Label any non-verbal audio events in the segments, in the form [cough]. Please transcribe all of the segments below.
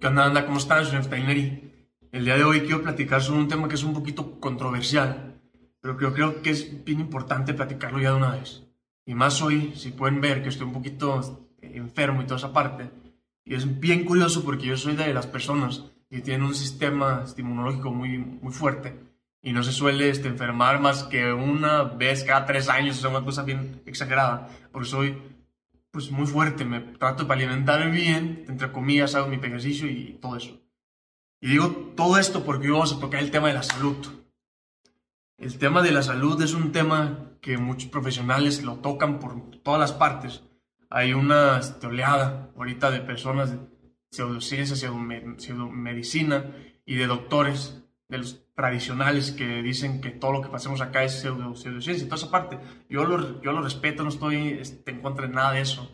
¿Qué onda, anda? ¿Cómo están? Soy Neftaineri. El día de hoy quiero platicar sobre un tema que es un poquito controversial, pero creo, creo que es bien importante platicarlo ya de una vez. Y más hoy, si pueden ver que estoy un poquito enfermo y toda esa parte. Y es bien curioso porque yo soy de las personas que tienen un sistema inmunológico muy, muy fuerte y no se suele este, enfermar más que una vez cada tres años, sea, una cosa bien exagerada, porque soy pues muy fuerte, me trato de alimentar bien, entre comillas, hago mi ejercicio y todo eso. Y digo todo esto porque hoy vamos a tocar el tema de la salud. El tema de la salud es un tema que muchos profesionales lo tocan por todas las partes. Hay una este, oleada ahorita de personas de pseudociencia, pseudomedicina y de doctores, de los tradicionales que dicen que todo lo que pasemos acá es pseudo, pseudociencia y toda esa parte. Yo lo, yo lo respeto, no estoy este, en contra de nada de eso.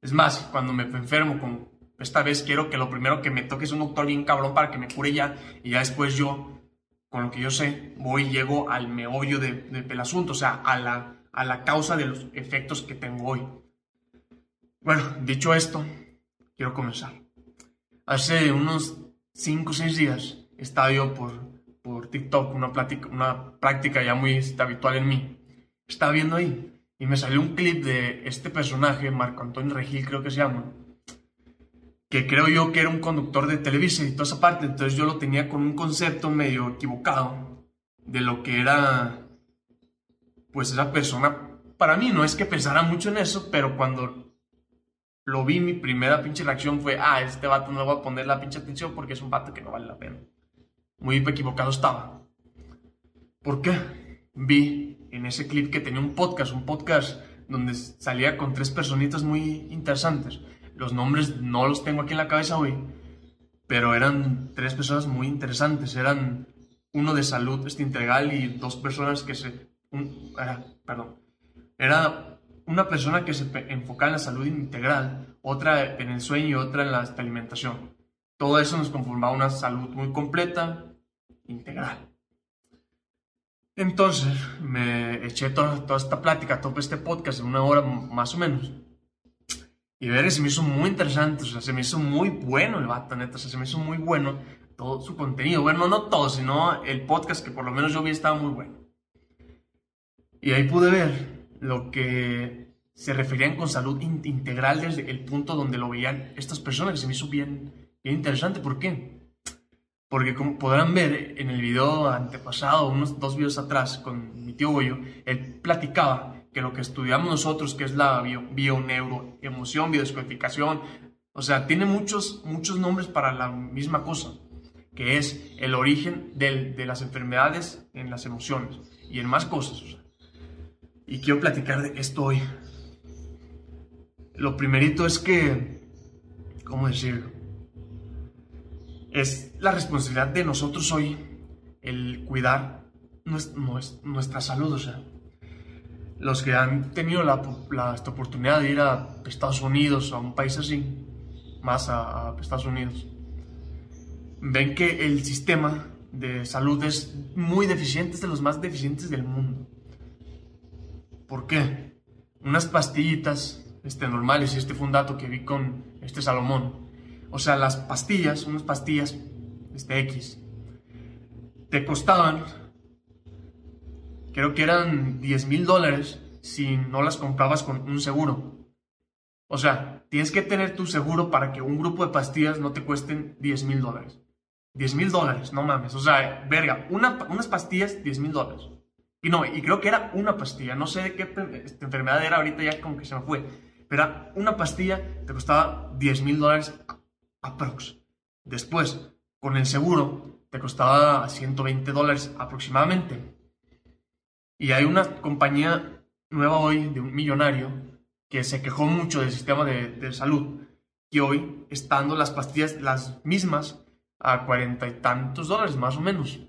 Es más, cuando me enfermo, con, esta vez quiero que lo primero que me toque es un doctor bien cabrón para que me cure ya y ya después yo, con lo que yo sé, voy y llego al meollo de, del asunto, o sea, a la, a la causa de los efectos que tengo hoy. Bueno, dicho esto, quiero comenzar. Hace unos 5 o 6 días estaba yo por por TikTok, una, plática, una práctica ya muy este, habitual en mí. Estaba viendo ahí y me salió un clip de este personaje, Marco Antonio Regil creo que se llama, que creo yo que era un conductor de televisión y toda esa parte, entonces yo lo tenía con un concepto medio equivocado de lo que era, pues esa persona, para mí no es que pensara mucho en eso, pero cuando lo vi, mi primera pinche reacción fue, ah, este vato no le voy a poner la pinche atención porque es un vato que no vale la pena muy equivocado estaba. ¿Por qué? Vi en ese clip que tenía un podcast, un podcast donde salía con tres personitas muy interesantes. Los nombres no los tengo aquí en la cabeza hoy, pero eran tres personas muy interesantes. Eran uno de salud este, integral y dos personas que se... era, perdón. Era una persona que se enfocaba en la salud integral, otra en el sueño y otra en la alimentación. Todo eso nos conformaba una salud muy completa, integral. Entonces me eché toda, esta plática, todo este podcast en una hora más o menos. Y ver, se me hizo muy interesante, o sea, se me hizo muy bueno el vato, neta, o sea, se me hizo muy bueno todo su contenido. Bueno, no todo, sino el podcast que por lo menos yo vi estaba muy bueno. Y ahí pude ver lo que se referían con salud integral desde el punto donde lo veían estas personas, que se me hizo bien, Bien interesante, ¿por qué? Porque como podrán ver en el video antepasado, unos dos videos atrás, con mi tío Goyo, él platicaba que lo que estudiamos nosotros, que es la bio, bio neuro, emoción, biodescodificación, o sea, tiene muchos, muchos nombres para la misma cosa, que es el origen de las enfermedades en las emociones y en más cosas. Y quiero platicar de esto hoy. Lo primerito es que, ¿cómo decirlo? Es la responsabilidad de nosotros hoy el cuidar nuestra salud. O sea, los que han tenido la, esta oportunidad de ir a Estados Unidos a un país así, más a, Estados Unidos, ven que el sistema de salud es muy deficiente, es de los más deficientes del mundo. ¿Por qué? Unas pastillitas este, normales, y este fue que vi con este Salomón, o sea, las pastillas, unas pastillas este X, te costaban, creo que eran 10 mil dólares si no las comprabas con un seguro. O sea, tienes que tener tu seguro para que un grupo de pastillas no te cuesten 10 mil dólares. 10 mil dólares, no mames. O sea, verga, unas pastillas, 10 mil dólares. Y no, y creo que era una pastilla. No sé de qué este, enfermedad era ahorita, ya como que se me fue. Pero una pastilla, te costaba 10 mil dólares aprox. Después, con el seguro, te costaba 120 dólares aproximadamente. Y hay una compañía nueva hoy de un millonario que se quejó mucho del sistema de, salud y hoy estando las pastillas las mismas a cuarenta y tantos dólares más o menos.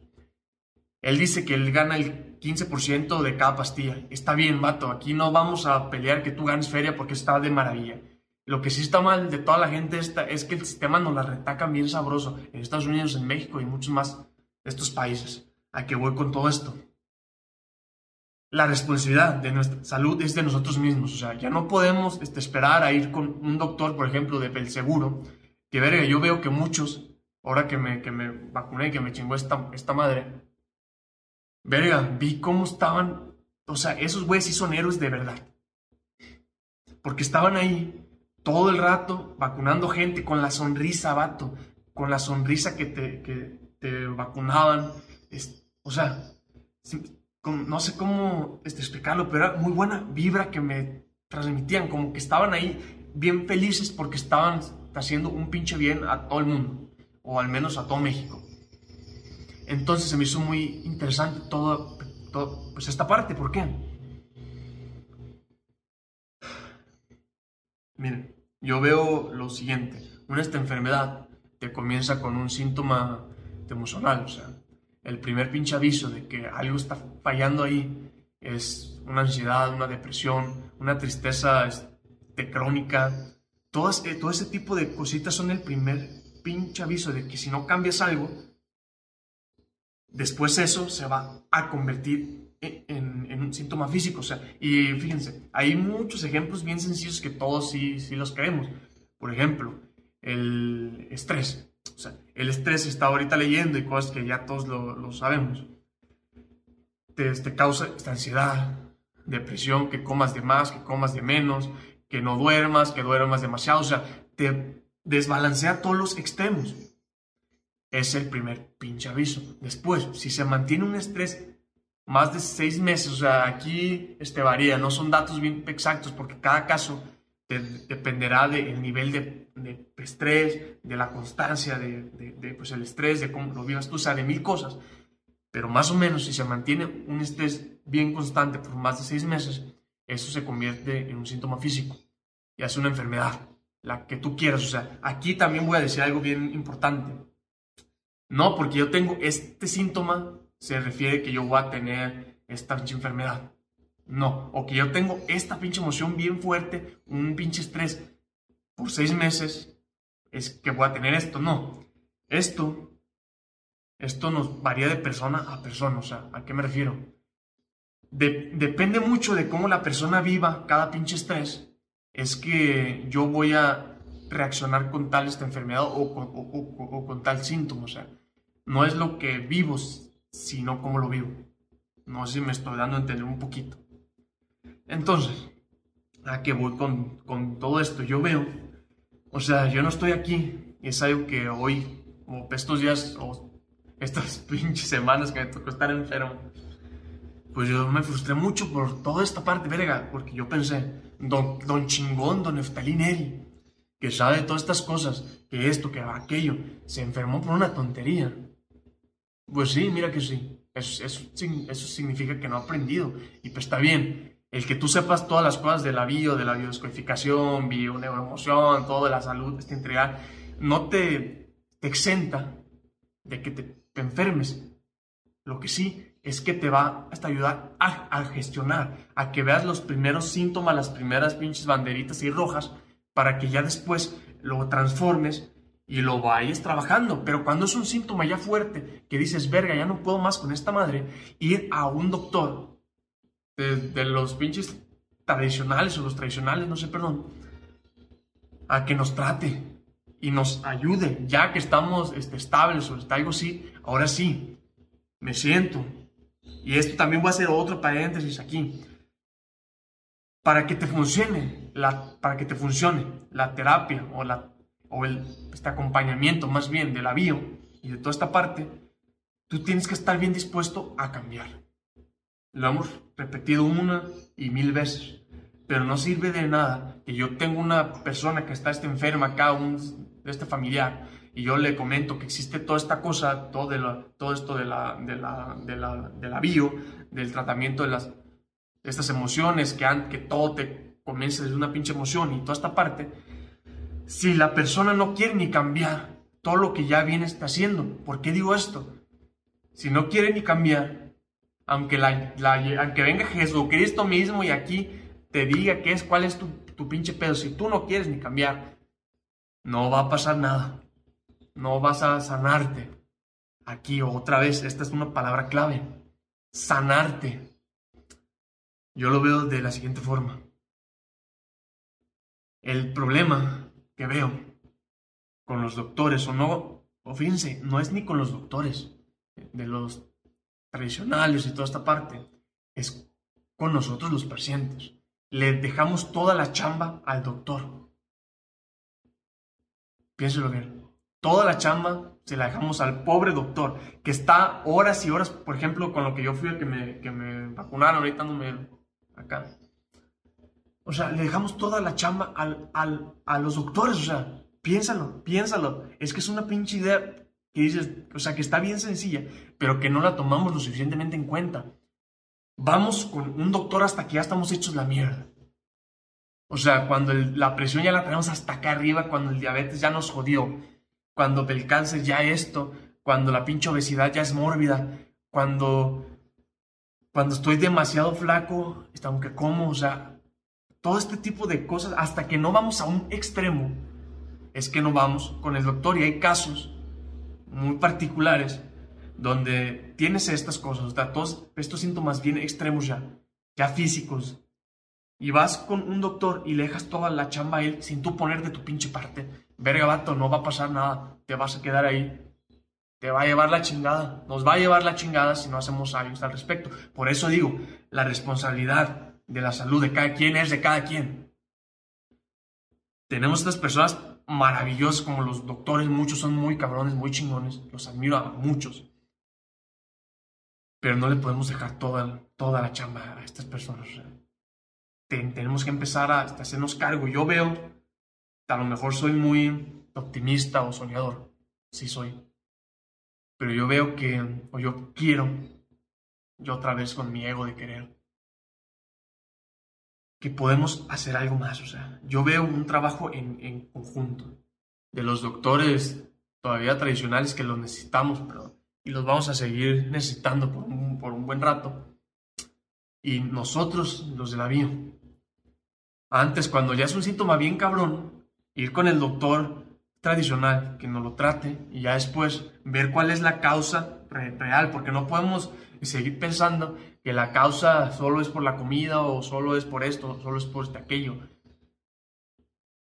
Él dice que él gana el 15% de cada pastilla. Está bien, vato, aquí no vamos a pelear que tú ganes feria porque está de maravilla. Lo que sí está mal de toda la gente esta es que el sistema nos la retaca bien sabroso en Estados Unidos, en México y muchos más de estos países. ¿A qué voy con todo esto? La responsabilidad de nuestra salud es de nosotros mismos. O sea, ya no podemos este, esperar a ir con un doctor, por ejemplo, de seguro, Que verga, yo veo que muchos, ahora que me, que me vacuné, que me chingó esta, esta madre, verga, vi cómo estaban, o sea, esos güeyes sí son héroes de verdad. Porque estaban ahí todo el rato vacunando gente con la sonrisa, vato, con la sonrisa que te, que te vacunaban. o sea, no sé cómo este, explicarlo, pero era muy buena vibra que me transmitían, como que estaban ahí bien felices porque estaban haciendo un pinche bien a todo el mundo, o al menos a todo México. Entonces se me hizo muy interesante todo, todo pues esta parte, ¿por qué? Miren, yo veo lo siguiente, una esta enfermedad te comienza con un síntoma emocional, o sea, el primer pinche aviso de que algo está fallando ahí es una ansiedad, una depresión, una tristeza este, crónica. Todas, eh, todo ese tipo de cositas son el primer pinche aviso de que si no cambias algo, después eso se va a convertir en, en, un síntoma físico. O sea, y fíjense, hay muchos ejemplos bien sencillos que todos sí, sí los creemos. Por ejemplo, el estrés. O sea, el estrés está ahorita leyendo y cosas que ya todos lo, lo sabemos. Te, te, causa esta ansiedad, depresión, que comas de más, que comas de menos, que no duermas, que duermas demasiado. O sea, te desbalancea todos los extremos. Es el primer pinche aviso. Después, si se mantiene un estrés más de seis meses, o sea, aquí este, varía, no son datos bien exactos porque cada caso dependerá del nivel de, de, estrés, de la constancia, de, de, pues el estrés, de cómo lo vivas tú, o sea, de mil cosas. Pero más o menos, si se mantiene un estrés bien constante por más de seis meses, eso se convierte en un síntoma físico y hace una enfermedad, la que tú quieras. O sea, aquí también voy a decir algo bien importante. No, porque yo tengo este síntoma, se refiere que yo voy a tener esta enfermedad. No, o que yo tengo esta pinche emoción bien fuerte, un pinche estrés por seis meses, es que voy a tener esto. No, esto, esto nos varía de persona a persona. O sea, ¿a qué me refiero? depende mucho de cómo la persona viva cada pinche estrés. Es que yo voy a reaccionar con tal esta enfermedad o, o con tal síntoma. O sea, no es lo que vivo, sino cómo lo vivo. No sé si me estoy dando a entender un poquito. Entonces, ¿a qué voy con, con todo esto? Yo veo, o sea, yo no estoy aquí, es algo que hoy, o estos días, o estas [laughs] pinches semanas que me tocó estar enfermo, pues yo me frustré mucho por toda esta parte, verga, porque yo pensé, don, don chingón, don Neftalí Neri, que sabe todas estas cosas, que esto, que aquello, se enfermó por una tontería. Pues sí, mira que sí. Eso, significa que no ha aprendido. Y pues está bien el que tú sepas todas las cosas de la bio, de la biodescodificación, bio, neuroemoción, todo de la salud, esta integral, no te, exenta de que te, enfermes. Lo que sí es que te va a ayudar a, a, gestionar, a que veas los primeros síntomas, las primeras pinches banderitas y rojas, para que ya después lo transformes y lo vayas trabajando. Pero cuando es un síntoma ya fuerte, que dices, verga, ya no puedo más con esta madre, ir a un doctor de, los pinches tradicionales o los tradicionales, no sé, perdón, a que nos trate y nos ayude, ya que estamos este, estables o algo así, ahora sí, me siento. Y esto también voy a hacer otro paréntesis aquí. Para que te funcione, la, para que te funcione la terapia o, la, o este acompañamiento más bien de la y de toda esta parte, tú tienes que estar bien dispuesto a cambiar. Lo hemos repetido una y mil veces, pero no sirve de nada que yo tengo una persona que está este enferma acá, de este familiar, y yo le comento que existe toda esta cosa, todo, la, todo esto de la, de, la, de, la, de la bio, del tratamiento de, las, estas emociones, que, han, que todo te comienza desde una pinche emoción y toda esta parte, si la persona no quiere ni cambiar todo lo que ya viene está haciendo, ¿por qué digo esto? Si no quiere ni cambiar, aunque, la, aunque venga Jesucristo mismo y aquí te diga qué es, cuál es tu, tu pinche pedo, si tú no quieres ni cambiar, no va a pasar nada. No vas a sanarte. Aquí otra vez, esta es una palabra clave. Sanarte. Yo lo veo de la siguiente forma. El problema que veo con los doctores o no, o fíjense, no es ni con los doctores de los tradicionales y toda esta parte, es con nosotros los pacientes. Le dejamos toda la chamba al doctor. Piénselo bien. Toda la chamba se la dejamos al pobre doctor, que está horas y horas, por ejemplo, con lo que yo fui a que me, que me vacunaron, ahorita no me... acá. O sea, le dejamos toda la chamba al, al, a los doctores, o sea, piénsalo, piénsalo. Es que es una pinche idea que dices, o sea, que está bien sencilla, pero que no la tomamos lo suficientemente en cuenta. Vamos con un doctor hasta que ya estamos hechos la mierda. O sea, cuando la presión ya la tenemos hasta acá arriba, cuando el diabetes ya nos jodió, cuando el cáncer ya esto, cuando la pinche obesidad ya es mórbida, cuando, cuando estoy demasiado flaco, aunque como, o sea, todo este tipo de cosas, hasta que no vamos a un extremo, es que no vamos con el doctor. Y hay casos muy particulares donde tienes estas cosas, o sea, todos estos síntomas bien extremos ya, ya físicos, y vas con un doctor y le dejas toda la chamba a él sin tú poner de tu pinche parte, verga vato, no va a pasar nada, te vas a quedar ahí, te va a llevar la chingada, nos va a llevar la chingada si no hacemos algo al respecto. Por eso digo, la responsabilidad de la salud de cada quien es de cada quien. Tenemos estas personas maravillosas como los doctores, muchos son muy cabrones, muy chingones, los admiro a muchos. Pero no le podemos dejar toda, toda la chamba a estas personas. tenemos que empezar a, hacernos cargo. Yo veo, a lo mejor soy muy optimista o soñador, sí soy. Pero yo veo que, o yo quiero, yo otra vez con mi ego de querer, que podemos hacer algo más. O sea, yo veo un trabajo en, conjunto de los doctores todavía tradicionales que los necesitamos, pero, y los vamos a seguir necesitando por un, por un buen rato. Y nosotros, los de la bio, antes, cuando ya es un síntoma bien cabrón, ir con el doctor tradicional que nos lo trate y ya después ver cuál es la causa real, porque no podemos seguir pensando que la causa solo es por la comida o solo es por esto, solo es por este aquello.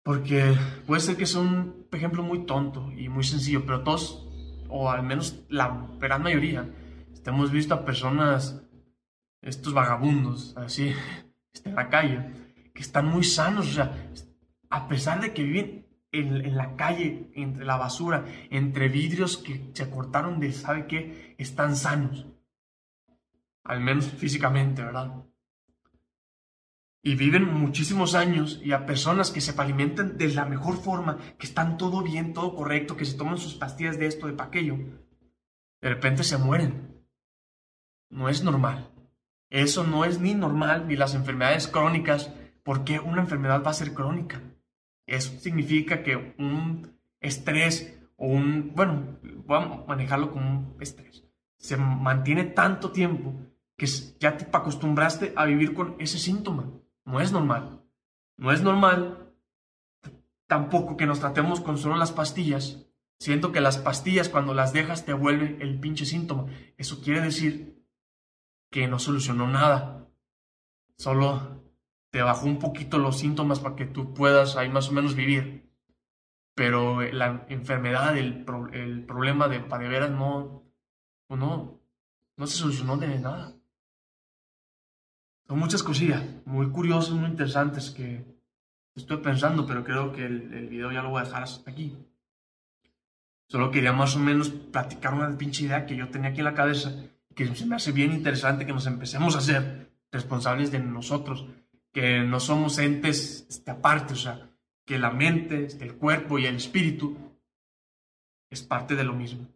Porque puede ser que es un ejemplo muy tonto y muy sencillo, pero todos, o al menos la gran mayoría, hemos visto a personas, estos vagabundos, así, [laughs] en la calle, que están muy sanos, o sea, a pesar de que viven en, en, la calle, entre la basura, entre vidrios que se cortaron de, ¿sabe qué? Están sanos al menos físicamente, ¿verdad? Y viven muchísimos años y a personas que se alimentan de la mejor forma, que están todo bien, todo correcto, que se toman sus pastillas de esto, de aquello, de repente se mueren. No es normal. Eso no es ni normal, ni las enfermedades crónicas, porque una enfermedad va a ser crónica. Eso significa que un estrés o un, bueno, vamos a manejarlo como un estrés, se mantiene tanto tiempo que ya te acostumbraste a vivir con ese síntoma. No es normal. No es normal tampoco que nos tratemos con solo las pastillas. Siento que las pastillas cuando las dejas te vuelve el pinche síntoma. Eso quiere decir que no solucionó nada. Solo te bajó un poquito los síntomas para que tú puedas ahí más o menos vivir. Pero la enfermedad, el, el problema de, para de veras no, no, no se solucionó de nada. Son muchas cosillas muy curiosas, muy interesantes que estoy pensando, pero creo que el, el, video ya lo voy a dejar aquí. Solo quería más o menos platicar una pinche idea que yo tenía aquí en la cabeza, que se me hace bien interesante que nos empecemos a ser responsables de nosotros, que no somos entes este, aparte, o sea, que la mente, este, el cuerpo y el espíritu es parte de lo mismo.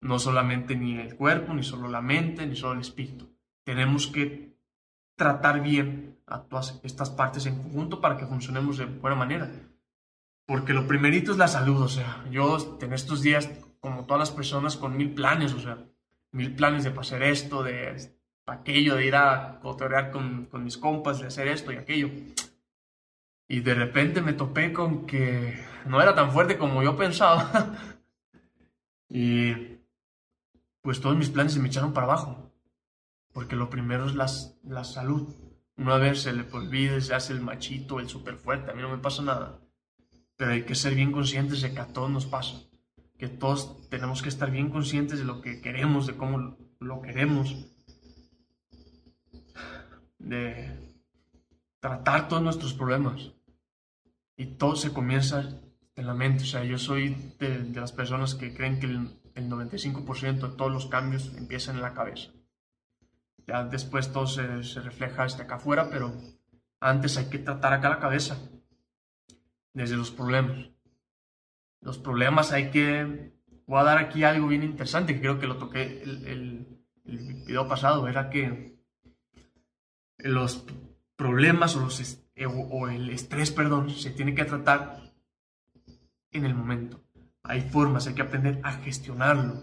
No solamente ni el cuerpo, ni solo la mente, ni solo el espíritu. Tenemos que tratar bien a todas estas partes en conjunto para que funcionemos de buena manera. Porque lo primerito es la salud, o sea, yo en estos días, como todas las personas, con mil planes, o sea, mil planes de hacer esto, de aquello, de ir a cotorear con, con mis compas, de hacer esto y aquello. Y de repente me topé con que no era tan fuerte como yo pensaba. [laughs] y pues todos mis planes se me echaron para abajo porque lo primero es la salud. Una vez se le olvide, se hace el machito, el súper fuerte, a mí no me pasa nada. pero hay que ser bien conscientes de que a todos nos pasa, que todos tenemos que estar bien conscientes de lo que queremos, de cómo lo queremos, de tratar todos nuestros problemas. Y todo se comienza en la mente. O sea, yo soy de, las personas que creen que el, el 95% de todos los cambios empiezan en la cabeza. Ya después todo se, refleja hasta acá afuera, pero antes hay que tratar acá la cabeza, desde los problemas. Los problemas hay que... Voy a dar aquí algo bien interesante, que creo que lo toqué el, el, el video pasado, era que los problemas o, los, o el estrés, perdón, se tiene que tratar en el momento. Hay formas, hay que aprender a gestionarlo,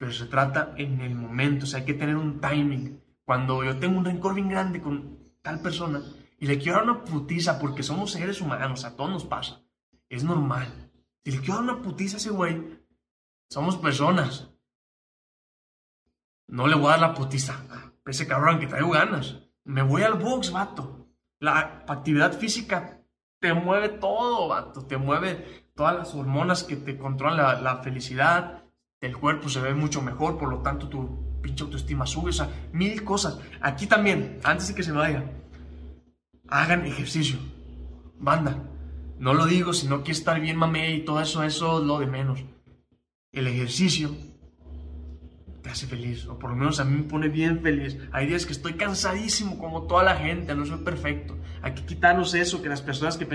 pero se trata en el momento, o sea, hay que tener un timing. Cuando yo tengo un rencor bien grande con tal persona, y le quiero dar una putiza porque somos seres humanos, a todos nos pasa. Es normal. Si le quiero dar una putiza a ese güey, somos personas. No le voy a dar la putiza a ese cabrón que traigo ganas. Me voy al box, vato. La actividad física te mueve todo, vato. Te mueve todas las hormonas que te controlan la, la felicidad. El cuerpo se ve mucho mejor, por lo tanto tu pinche autoestima sube. O sea, mil cosas. Aquí también, antes de que se vaya hagan ejercicio. Banda, no lo digo si no quiere estar bien mamé y todo eso, eso es lo de menos. El ejercicio te hace feliz, o por lo menos a mí me pone bien feliz. Hay días que estoy cansadísimo, como toda la gente, no soy perfecto. Hay que quitarnos eso, que las personas que,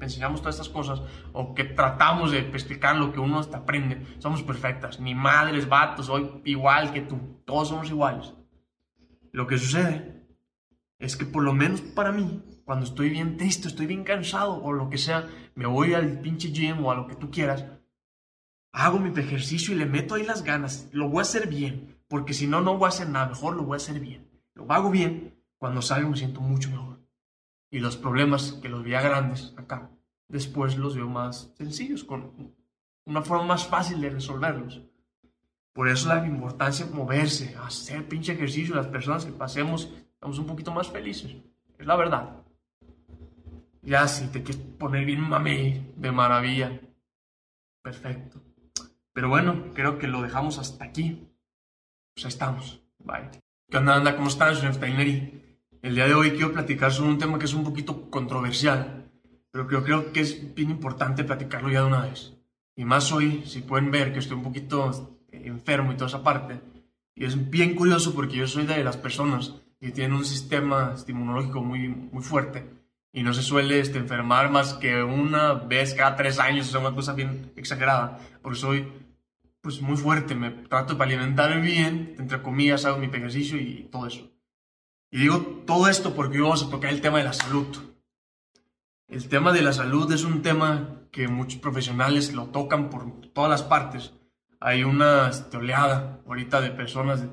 enseñamos todas estas cosas, o que tratamos de explicar lo que uno aprende, somos perfectas. Ni madres, vatos, soy igual que tú. Todos somos iguales. Lo que sucede es que por lo menos para mí, cuando estoy bien triste, estoy bien cansado o lo que sea, me voy al pinche gym o a lo que tú quieras, hago mi ejercicio y le meto ahí las ganas. Lo voy a hacer bien, porque si no, no voy a hacer nada. Mejor lo voy a hacer bien. Lo hago bien, cuando salgo me siento mucho mejor. Y los problemas que los veía grandes acá, después los veo más sencillos, con una forma más fácil de resolverlos. Por eso la importancia de moverse, hacer pinche ejercicio, las personas que pasemos estamos un poquito más felices. Es la verdad. Ya si te quieres poner bien mame de maravilla. Perfecto. Pero bueno, creo que lo dejamos hasta aquí. Pues ahí estamos. Bye. ¿Qué onda, anda? ¿Cómo están? Soy Neftaineri. El día de hoy quiero platicar sobre un tema que es un poquito controversial, pero creo, creo que es bien importante platicarlo ya de una vez. Y más hoy, si pueden ver que estoy un poquito enfermo y toda esa parte. Y es bien curioso porque yo soy de las personas y tiene un sistema inmunológico muy, muy fuerte y no se suele este, enfermar más que una vez cada tres años, o sea, una cosa bien exagerada, porque soy pues muy fuerte, me trato de alimentar bien, entre comillas, hago mi ejercicio y todo eso. Y digo todo esto porque hoy vamos a tocar el tema de la salud. El tema de la salud es un tema que muchos profesionales lo tocan por todas las partes. Hay una este, oleada ahorita de personas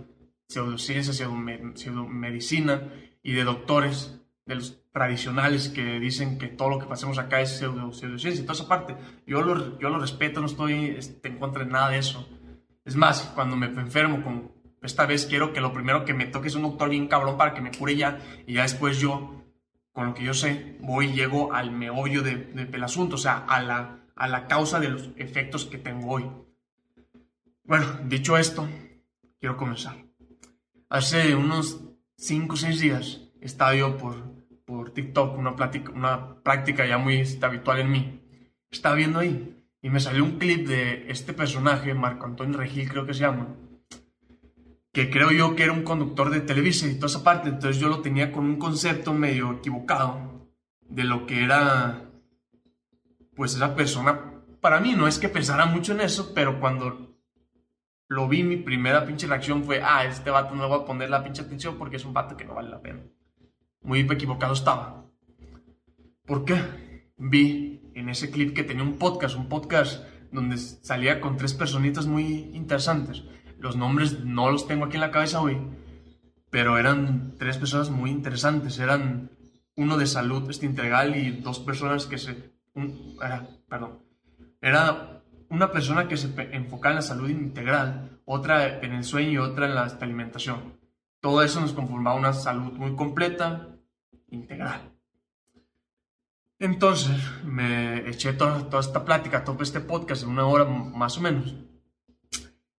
pseudociencia, pseudomedicina y de doctores, de los tradicionales que dicen que todo lo que pasemos acá es pseudo, pseudociencia y toda esa parte. Yo lo, yo lo respeto, no estoy este, en contra de nada de eso. Es más, cuando me enfermo, con, esta vez quiero que lo primero que me toque es un doctor bien cabrón para que me cure ya y ya después yo, con lo que yo sé, voy y llego al meollo de, del asunto, o sea, a la, a la causa de los efectos que tengo hoy. Bueno, dicho esto, quiero comenzar. Hace unos 5 o 6 días estaba yo por, por TikTok, una, plática, una práctica ya muy habitual en mí. Estaba viendo ahí y me salió un clip de este personaje, Marco Antonio Regil creo que se llama, creo yo que era un conductor de televisión y toda esa parte, entonces yo lo tenía con un concepto medio equivocado de lo que era pues esa persona. Para mí no es que pensara mucho en eso, pero cuando lo vi, mi primera pinche reacción fue, ah, este vato no le voy a poner la pinche atención porque es un vato que no vale la pena. Muy equivocado estaba. ¿Por qué? Vi en ese clip que tenía un podcast, un podcast donde salía con tres personitas muy interesantes. Los nombres no los tengo aquí en la cabeza hoy, pero eran tres personas muy interesantes. Eran uno de salud este, integral y dos personas que se... era, perdón. Era una persona que se enfoca en la salud integral, otra en el sueño y otra en la alimentación. Todo eso nos conforma una salud muy completa, integral. Entonces me eché toda, toda esta plática, todo este podcast en una hora más o menos.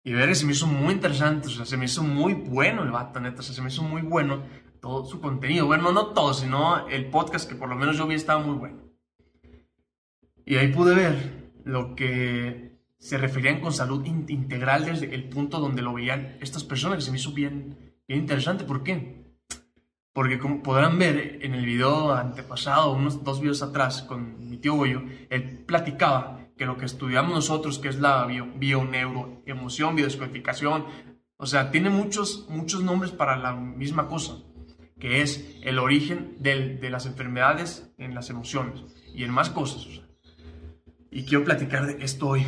Y ver, se me hizo muy interesante, o sea, se me hizo muy bueno el vato, neta, o sea, se me hizo muy bueno todo su contenido. Bueno, no todo, sino el podcast que por lo menos yo vi estaba muy bueno. Y ahí pude ver lo que se referían con salud integral desde el punto donde lo veían estas personas, que se me hizo bien, bien interesante. ¿Por qué? Porque como podrán ver en el video antepasado, unos dos videos atrás, con mi tío Goyo, él platicaba que lo que estudiamos nosotros, que es la bio, bio biodescodificación, o sea, tiene muchos, muchos nombres para la misma cosa, que es el origen de las enfermedades en las emociones y en más cosas. Y quiero platicar de esto hoy.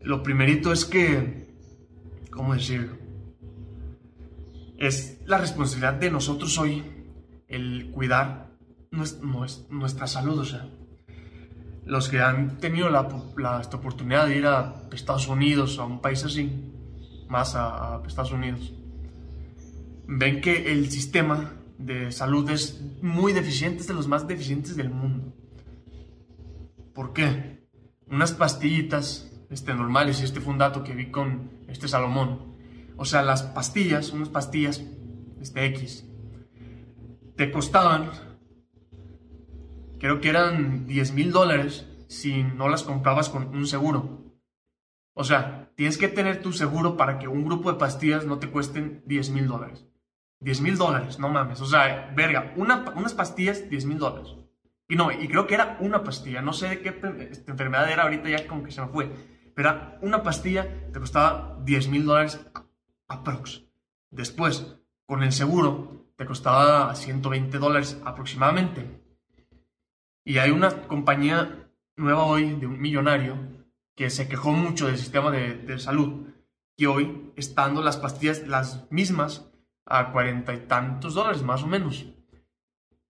Lo primerito es que, ¿cómo decirlo? es la responsabilidad de nosotros hoy el cuidar nuestra salud. O sea, los que han tenido la, esta oportunidad de ir a Estados Unidos a un país así, más a, a Estados Unidos, ven que el sistema de salud es muy deficiente, es de los más deficientes del mundo. ¿Por qué? Unas pastillitas este, normales, y este fue un dato que vi con este Salomón, o sea, las pastillas, unas pastillas, este X, te costaban, creo que eran 10 mil dólares si no las comprabas con un seguro. O sea, tienes que tener tu seguro para que un grupo de pastillas no te cuesten 10 mil dólares. 10 mil dólares, no mames. O sea, verga, unas pastillas, 10 mil dólares. Y no, y creo que era una pastilla. No sé de qué este, enfermedad era ahorita ya como que se me fue. Pero una pastilla te costaba 10 mil dólares aprox. Después, con el seguro, te costaba 120 dólares aproximadamente. Y hay una compañía nueva hoy de un millonario que se quejó mucho del sistema de, salud y hoy estando las pastillas las mismas a cuarenta y tantos dólares más o menos.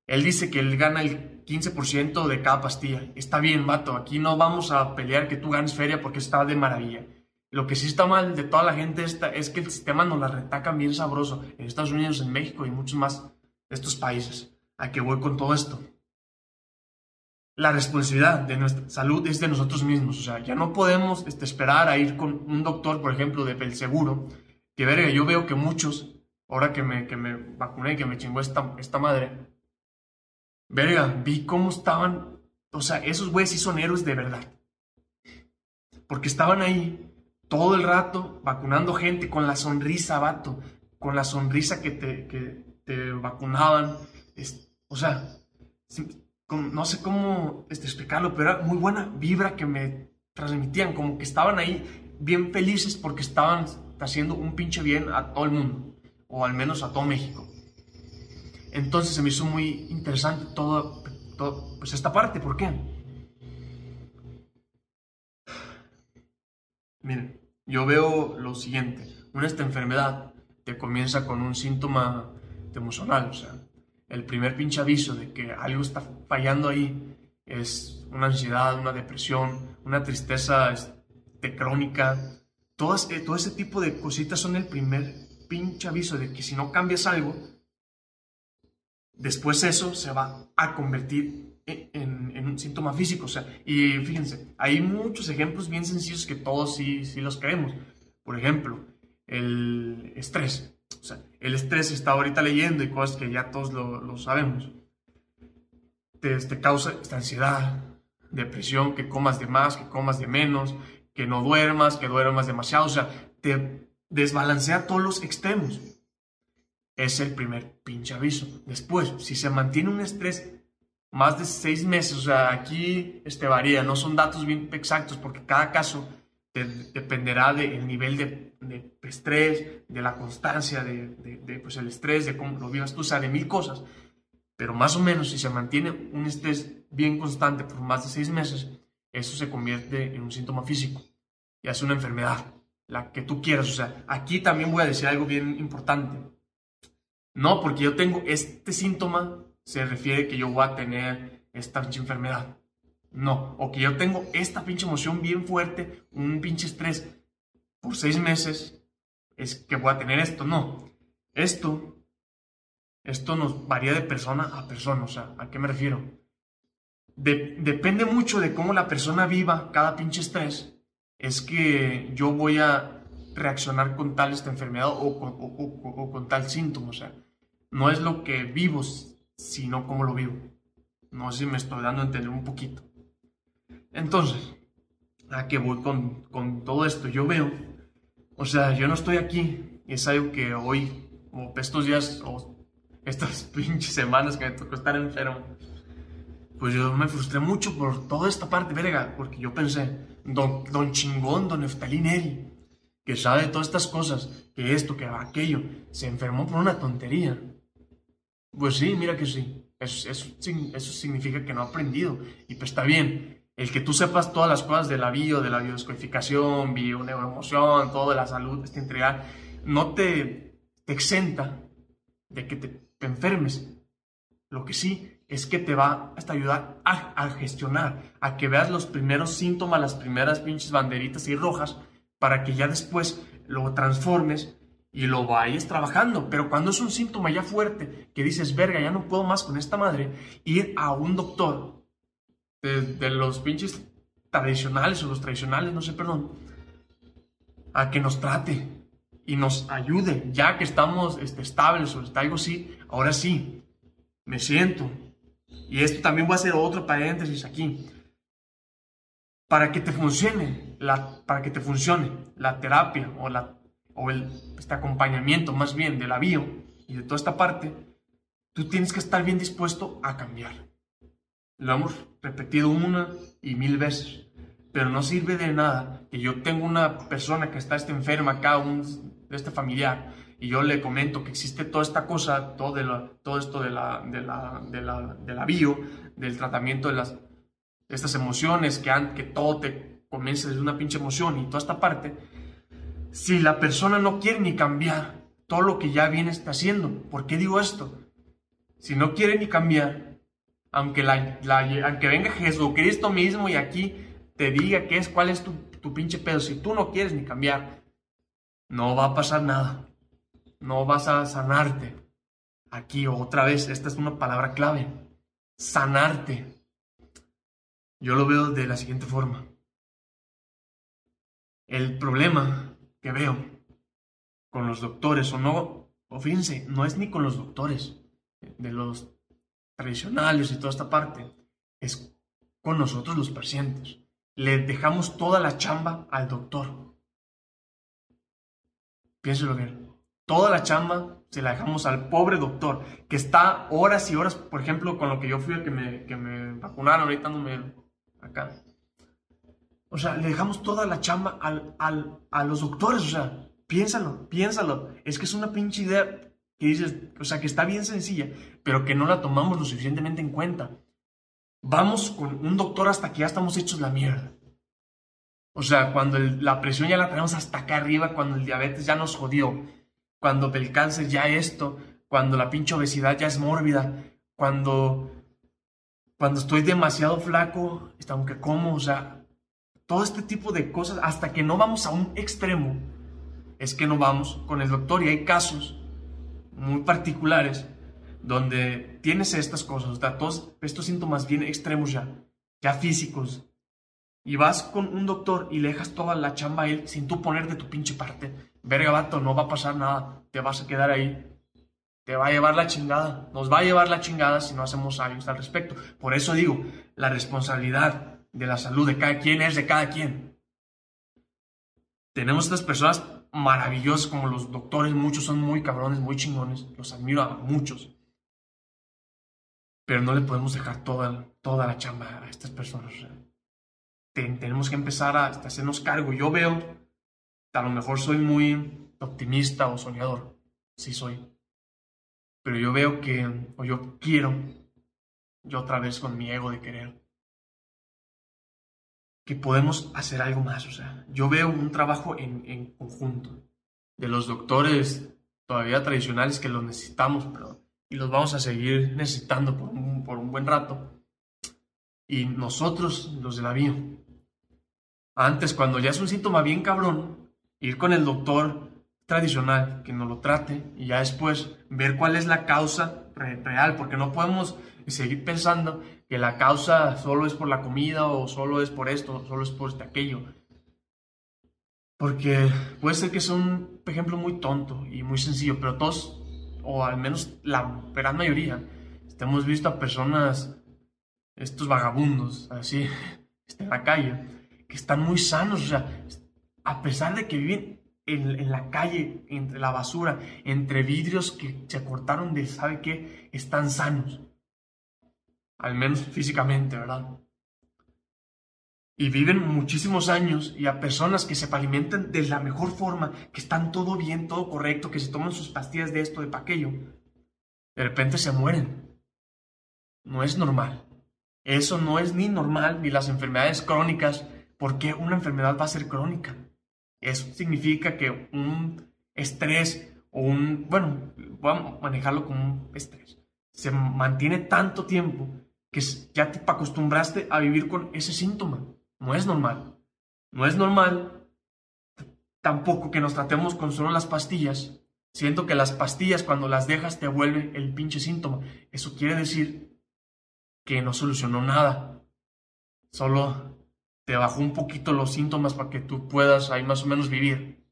Él dice que él gana el 15% de cada pastilla. Está bien, vato, aquí no vamos a pelear que tú ganes feria porque está de maravilla. Lo que sí está mal de toda la gente esta es que el sistema nos la retacan bien sabroso en Estados Unidos, en México y muchos más de estos países. ¿A qué voy con todo esto? La responsabilidad de nuestra salud es de nosotros mismos. O sea, ya no podemos este, esperar a ir con un doctor, por ejemplo, del seguro. Que verga, yo veo que muchos, ahora que me, que me vacuné, que me chingó esta, esta madre, verga, vi cómo estaban. O sea, esos güeyes sí héroes de verdad. Porque estaban ahí todo el rato vacunando gente con la sonrisa, vato, con la sonrisa que te, que te vacunaban. o sea, no sé cómo este, explicarlo, pero era muy buena vibra que me transmitían, como que estaban ahí bien felices porque estaban haciendo un pinche bien a todo el mundo, o al menos a todo México. Entonces se me hizo muy interesante todo, todo pues esta parte, ¿por qué? Miren, yo veo lo siguiente, una esta enfermedad te comienza con un síntoma emocional, o sea, el primer pinche aviso de que algo está fallando ahí es una ansiedad, una depresión, una tristeza este, crónica, Todas, eh, todo ese tipo de cositas son el primer pinche aviso de que si no cambias algo, después eso se va a convertir en, un síntoma físico. O sea, y fíjense, hay muchos ejemplos bien sencillos que todos sí, sí los creemos. Por ejemplo, el estrés. O sea, el estrés está ahorita leyendo y cosas que ya todos lo, sabemos. Te, te, causa esta ansiedad, depresión, que comas de más, que comas de menos, que no duermas, que duermas demasiado. O sea, te desbalancea todos los extremos. Es el primer pinche aviso. Después, si se mantiene un estrés más de seis meses. O sea, aquí este, varía, no son datos bien exactos porque cada caso dependerá del nivel de, estrés, de la constancia, de, pues el estrés, de cómo lo vivas tú, o sea, de mil cosas. Pero más o menos, si se mantiene un estrés bien constante por más de seis meses, eso se convierte en un síntoma físico y hace una enfermedad, la que tú quieras. O sea, aquí también voy a decir algo bien importante. No, porque yo tengo este síntoma se refiere que yo voy a tener esta enfermedad. No, o que yo tengo esta pinche emoción bien fuerte, un pinche estrés por seis meses, es que voy a tener esto. No, esto, esto nos varía de persona a persona. O sea, ¿a qué me refiero? depende mucho de cómo la persona viva cada pinche estrés, es que yo voy a reaccionar con tal esta enfermedad o, con tal síntoma. O sea, no es lo que vivo, sino cómo lo vivo. No sé si me estoy dando a entender un poquito. Entonces, a que voy con, con todo esto, yo veo, o sea, yo no estoy aquí, es algo que hoy, o estos días, o estas [laughs] pinches semanas que me tocó estar enfermo, pues yo me frustré mucho por toda esta parte, verga, porque yo pensé, don, don chingón, don Neftalí Neri, que sabe todas estas cosas, que esto, que aquello, se enfermó por una tontería. Pues sí, mira que sí. Eso, eso, significa que no ha aprendido. Y pues está bien. El que tú sepas todas las cosas de la bio, de la biodescodificación, bio, neuroemoción, todo de la salud, esta integral, no te, te exenta de que te, enfermes. Lo que sí es que te va a ayudar a, a, gestionar, a que veas los primeros síntomas, las primeras pinches banderitas y rojas, para que ya después lo transformes y lo vayas trabajando. Pero cuando es un síntoma ya fuerte, que dices, verga, ya no puedo más con esta madre, ir a un doctor de, los pinches tradicionales o los tradicionales, no sé, perdón, a que nos trate y nos ayude, ya que estamos este, estables o algo así, ahora sí, me siento. Y esto también voy a hacer otro paréntesis aquí. Para que te funcione, la, para que te funcione la terapia o la o el, este acompañamiento más bien de la bio y de toda esta parte, tú tienes que estar bien dispuesto a cambiar. Lo hemos repetido una y mil veces, pero no sirve de nada que yo tengo una persona que está este enferma acá, un, de este familiar, y yo le comento que existe toda esta cosa, todo, de todo esto de la, de, la, de, la, de la bio, del tratamiento de las estas emociones, que, han, que todo te comienza desde una pinche emoción y toda esta parte, si la persona no quiere ni cambiar todo lo que ya viene está haciendo. ¿Por qué digo esto? Si no quiere ni cambiar, aunque, venga Jesucristo mismo y aquí te diga qué es, cuál es tu, tu pinche pedo, si tú no quieres ni cambiar, no va a pasar nada. No vas a sanarte. Aquí otra vez, esta es una palabra clave. Sanarte. Yo lo veo de la siguiente forma. El problema que veo con los doctores, o no, o fíjense, no es ni con los doctores de los tradicionales y toda esta parte, es con nosotros los pacientes. Le dejamos toda la chamba al doctor. Piénselo bien. Toda la chamba se la dejamos al pobre doctor, que está horas y horas, por ejemplo, con lo que yo fui a que me, que me vacunaron, ahorita no me acá o sea, le dejamos toda la chamba al, al, a los doctores, o sea, piénsalo, piénsalo. Es que es una pinche idea que dices, o sea, que está bien sencilla, pero que no la tomamos lo suficientemente en cuenta. Vamos con un doctor hasta que ya estamos hechos la mierda. O sea, cuando la presión ya la tenemos hasta acá arriba, cuando el diabetes ya nos jodió, cuando el cáncer ya esto, cuando la pinche obesidad ya es mórbida, cuando, cuando estoy demasiado flaco, aunque como, o sea, todo este tipo de cosas, hasta que no vamos a un extremo, es que no vamos con el doctor. Y hay casos muy particulares donde tienes estas cosas, o estos síntomas bien extremos ya, ya físicos, y vas con un doctor y le dejas toda la chamba a él sin tú poner de tu pinche parte. Verga, vato, no va a pasar nada, te vas a quedar ahí. Te va a llevar la chingada, nos va a llevar la chingada si no hacemos algo al respecto. Por eso digo, la responsabilidad de la salud de cada quien es de cada quien. Tenemos estas personas maravillosas como los doctores, muchos son muy cabrones, muy chingones, los admiro a muchos. Pero no le podemos dejar toda, toda la chamba a estas personas. tenemos que empezar a, hacernos cargo. Yo veo, a lo mejor soy muy optimista o soñador, sí soy. Pero yo veo que, o yo quiero, yo otra vez con mi ego de querer, que podemos hacer algo más. O sea, yo veo un trabajo en, conjunto de los doctores todavía tradicionales que los necesitamos, pero, y los vamos a seguir necesitando por un, por un buen rato. Y nosotros, los de la bio, antes, cuando ya es un síntoma bien cabrón, ir con el doctor tradicional que nos lo trate y ya después ver cuál es la causa real, porque no podemos seguir pensando que la causa solo es por la comida o solo es por esto, solo es por este aquello. Porque puede ser que sea un ejemplo muy tonto y muy sencillo, pero todos, o al menos la gran mayoría, hemos visto a personas, estos vagabundos, así, [laughs] en la calle, que están muy sanos, o sea, a pesar de que viven en, la calle, entre la basura, entre vidrios que se cortaron de, ¿sabe qué? Están sanos. Al menos físicamente, ¿verdad? Y viven muchísimos años y a personas que se alimentan de la mejor forma, que están todo bien, todo correcto, que se toman sus pastillas de esto, de aquello, de repente se mueren. No es normal. Eso no es ni normal, ni las enfermedades crónicas. ¿Por qué una enfermedad va a ser crónica? Eso significa que un estrés o un, bueno, vamos a manejarlo como un estrés, se mantiene tanto tiempo que ya te acostumbraste a vivir con ese síntoma. No es normal. No es normal tampoco que nos tratemos con solo las pastillas. Siento que las pastillas cuando las dejas te vuelve el pinche síntoma. Eso quiere decir que no solucionó nada. Solo te bajó un poquito los síntomas para que tú puedas ahí más o menos vivir.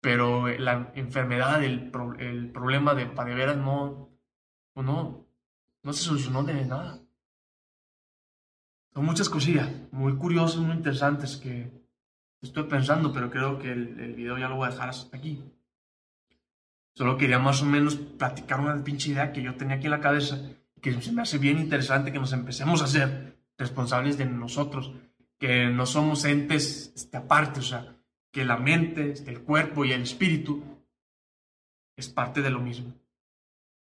Pero la enfermedad, el, el problema de, para de veras no, no, no se solucionó de nada. Son muchas cosillas muy curiosas, muy interesantes que estoy pensando, pero creo que el, el video ya lo voy a dejar hasta aquí. Solo quería más o menos platicar una pinche idea que yo tenía aquí en la cabeza, que se me hace bien interesante que nos empecemos a ser responsables de nosotros que no somos entes este, aparte, o sea, que la mente, este, el cuerpo y el espíritu es parte de lo mismo.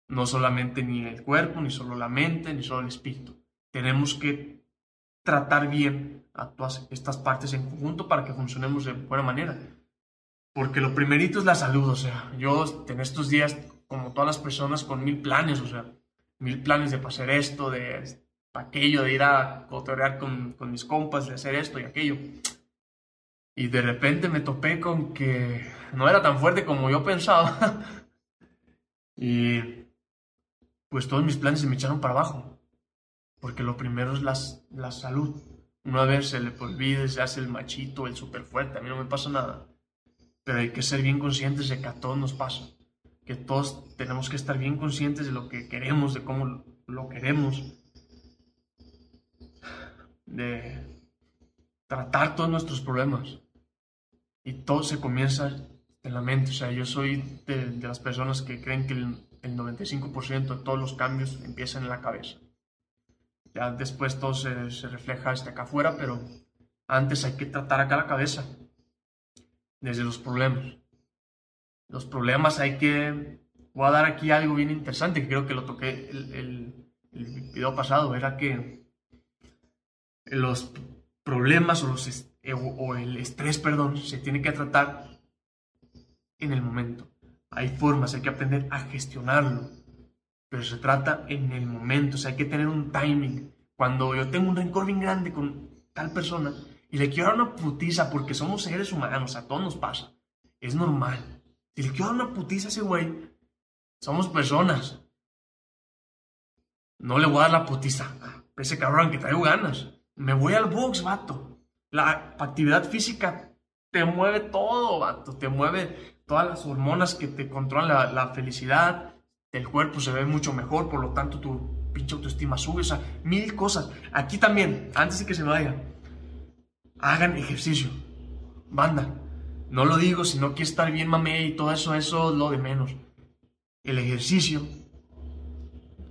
No solamente ni el cuerpo, ni solo la mente, ni solo el espíritu. Tenemos que tratar bien a todas estas partes en conjunto para que funcionemos de buena manera. Porque lo primerito es la salud, o sea, yo en estos días, como todas las personas, con mil planes, o sea, mil planes de hacer esto, de aquello de ir a cotorear con, con mis compas, de hacer esto y aquello. Y de repente me topé con que no era tan fuerte como yo pensaba. [laughs] y pues todos mis planes se me echaron para abajo. Porque lo primero es la salud. Una vez se le olvide, se hace el machito, el súper fuerte. A mí no me pasa nada. Pero hay que ser bien conscientes de que a todos nos pasa. Que todos tenemos que estar bien conscientes de lo que queremos, de cómo lo queremos de tratar todos nuestros problemas. Y todo se comienza en la mente. O sea, yo soy de, las personas que creen que el, 95% de todos los cambios empiezan en la cabeza. Ya después todo se, refleja hasta acá afuera, pero antes hay que tratar acá la cabeza. Desde los problemas. Los problemas hay que... Voy a dar aquí algo bien interesante que creo que lo toqué el, el, el video pasado. Era que los problemas o, los eh, o el estrés, perdón, se tiene que tratar en el momento. Hay formas, hay que aprender a gestionarlo, pero se trata en el momento, o sea, hay que tener un timing. Cuando yo tengo un rencor bien grande con tal persona y le quiero dar una putiza porque somos seres humanos, a todos nos pasa, es normal. Si le quiero dar una putiza a ese güey, somos personas. No le voy a dar la putiza a ese cabrón que traigo ganas. Me voy al box, vato. La actividad física te mueve todo, vato. Te mueve todas las hormonas que te controlan la, felicidad. El cuerpo se ve mucho mejor, por lo tanto tu pinche autoestima sube. O sea, mil cosas. Aquí también, antes de que se vaya, hagan ejercicio. Banda. No lo digo si no quieres estar bien mame y todo eso, eso es lo de menos. El ejercicio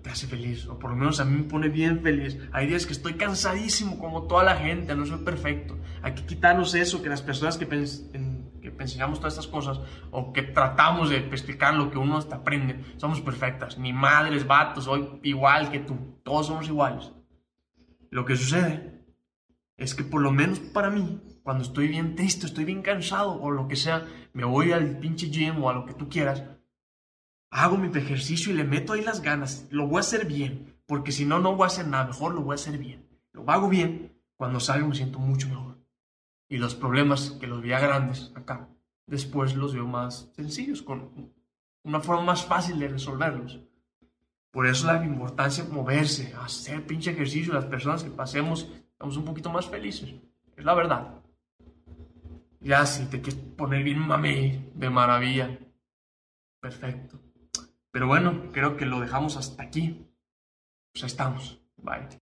te hace feliz, o por lo menos a mí me pone bien feliz. Hay días que estoy cansadísimo, como toda la gente, no soy perfecto. Hay que quitarnos eso, que las personas que, que todas estas cosas, o que tratamos de explicar lo que uno hasta aprende, somos perfectas. Ni madres, vatos, soy igual que tú, todos somos iguales. Lo que sucede es que por lo menos para mí, cuando estoy bien triste, estoy bien cansado, o lo que sea, me voy al pinche gym o a lo que tú quieras, hago mi ejercicio y le meto ahí las ganas, lo voy a hacer bien, porque si no, no voy a hacer nada, mejor lo voy a hacer bien. Lo hago bien, cuando salgo me siento mucho mejor. Y los problemas que los veía grandes acá, después los veo más sencillos, con una forma más fácil de resolverlos. Por eso la importancia de moverse, hacer pinche ejercicio. Las personas que pasemos estamos un poquito más felices. Es la verdad. Ya si te quieres poner bien mame de maravilla. Perfecto. Pero bueno, creo que lo dejamos hasta aquí. Pues estamos. Bye.